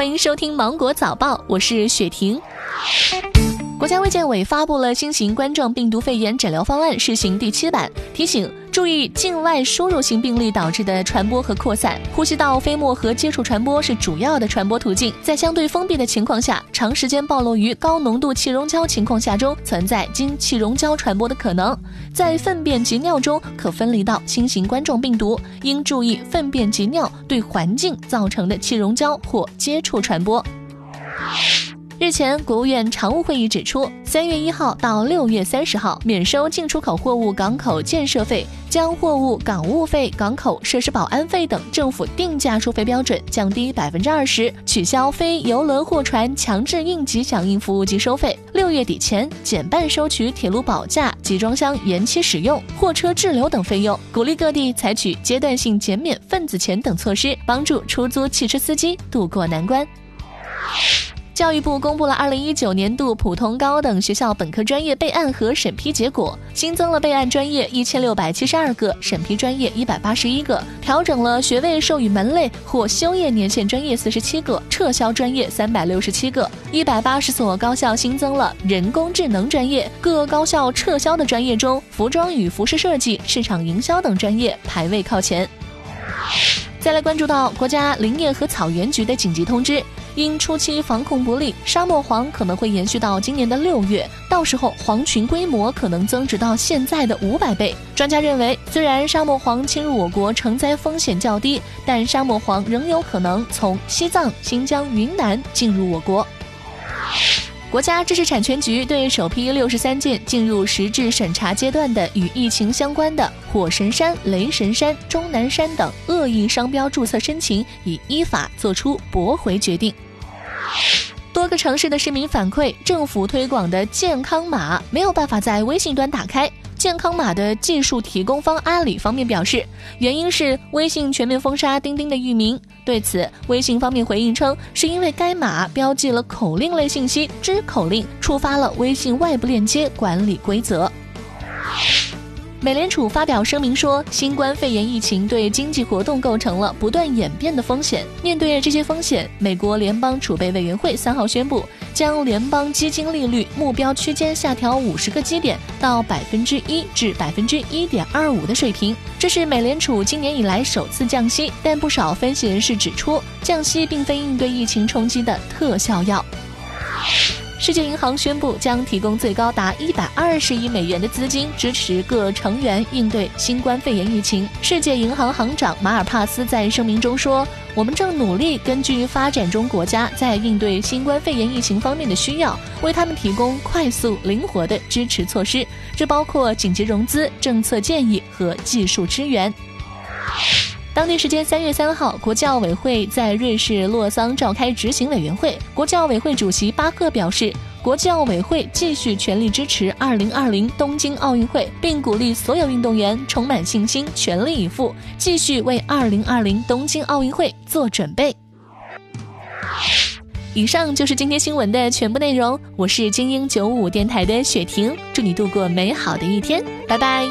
欢迎收听《芒果早报》，我是雪婷。国家卫健委发布了新型冠状病毒肺炎诊疗方案试行第七版，提醒注意境外输入性病例导致的传播和扩散。呼吸道飞沫和接触传播是主要的传播途径，在相对封闭的情况下，长时间暴露于高浓度气溶胶情况下中，存在经气溶胶传播的可能。在粪便及尿中可分离到新型冠状病毒，应注意粪便及尿对环境造成的气溶胶或接触传播。日前，国务院常务会议指出，三月一号到六月三十号免收进出口货物港口建设费，将货物港务费、港口设施保安费等政府定价收费标准降低百分之二十，取消非邮轮货船强制应急响应服务及收费。六月底前减半收取铁路保价、集装箱延期使用、货车滞留等费用。鼓励各地采取阶段性减免份子钱等措施，帮助出租汽车司机渡过难关。教育部公布了二零一九年度普通高等学校本科专业备案和审批结果，新增了备案专业一千六百七十二个，审批专业一百八十一个，调整了学位授予门类或修业年限专业四十七个，撤销专业三百六十七个。一百八十所高校新增了人工智能专业，各高校撤销的专业中，服装与服饰设计、市场营销等专业排位靠前。再来关注到国家林业和草原局的紧急通知。因初期防控不力，沙漠蝗可能会延续到今年的六月，到时候蝗群规模可能增值到现在的五百倍。专家认为，虽然沙漠蝗侵入我国成灾风险较低，但沙漠蝗仍有可能从西藏、新疆、云南进入我国。国家知识产权局对首批六十三件进入实质审查阶段的与疫情相关的“火神山”“雷神山”“钟南山”等恶意商标注册申请，已依法作出驳回决定。多个城市的市民反馈，政府推广的健康码没有办法在微信端打开。健康码的技术提供方阿里方面表示，原因是微信全面封杀钉钉的域名。对此，微信方面回应称，是因为该码标记了口令类信息，知口令触发了微信外部链接管理规则。美联储发表声明说，新冠肺炎疫情对经济活动构成了不断演变的风险。面对这些风险，美国联邦储备委员会三号宣布，将联邦基金利率目标区间下调五十个基点到百分之一至百分之一点二五的水平。这是美联储今年以来首次降息，但不少分析人士指出，降息并非应对疫情冲击的特效药。世界银行宣布将提供最高达一百二十亿美元的资金，支持各成员应对新冠肺炎疫情。世界银行行长马尔帕斯在声明中说：“我们正努力根据发展中国家在应对新冠肺炎疫情方面的需要，为他们提供快速灵活的支持措施，这包括紧急融资、政策建议和技术支援。”当地时间三月三号，国际奥委会在瑞士洛桑召开执行委员会。国际奥委会主席巴赫表示，国际奥委会继续全力支持二零二零东京奥运会，并鼓励所有运动员充满信心，全力以赴，继续为二零二零东京奥运会做准备。以上就是今天新闻的全部内容。我是精英九五电台的雪婷，祝你度过美好的一天，拜拜。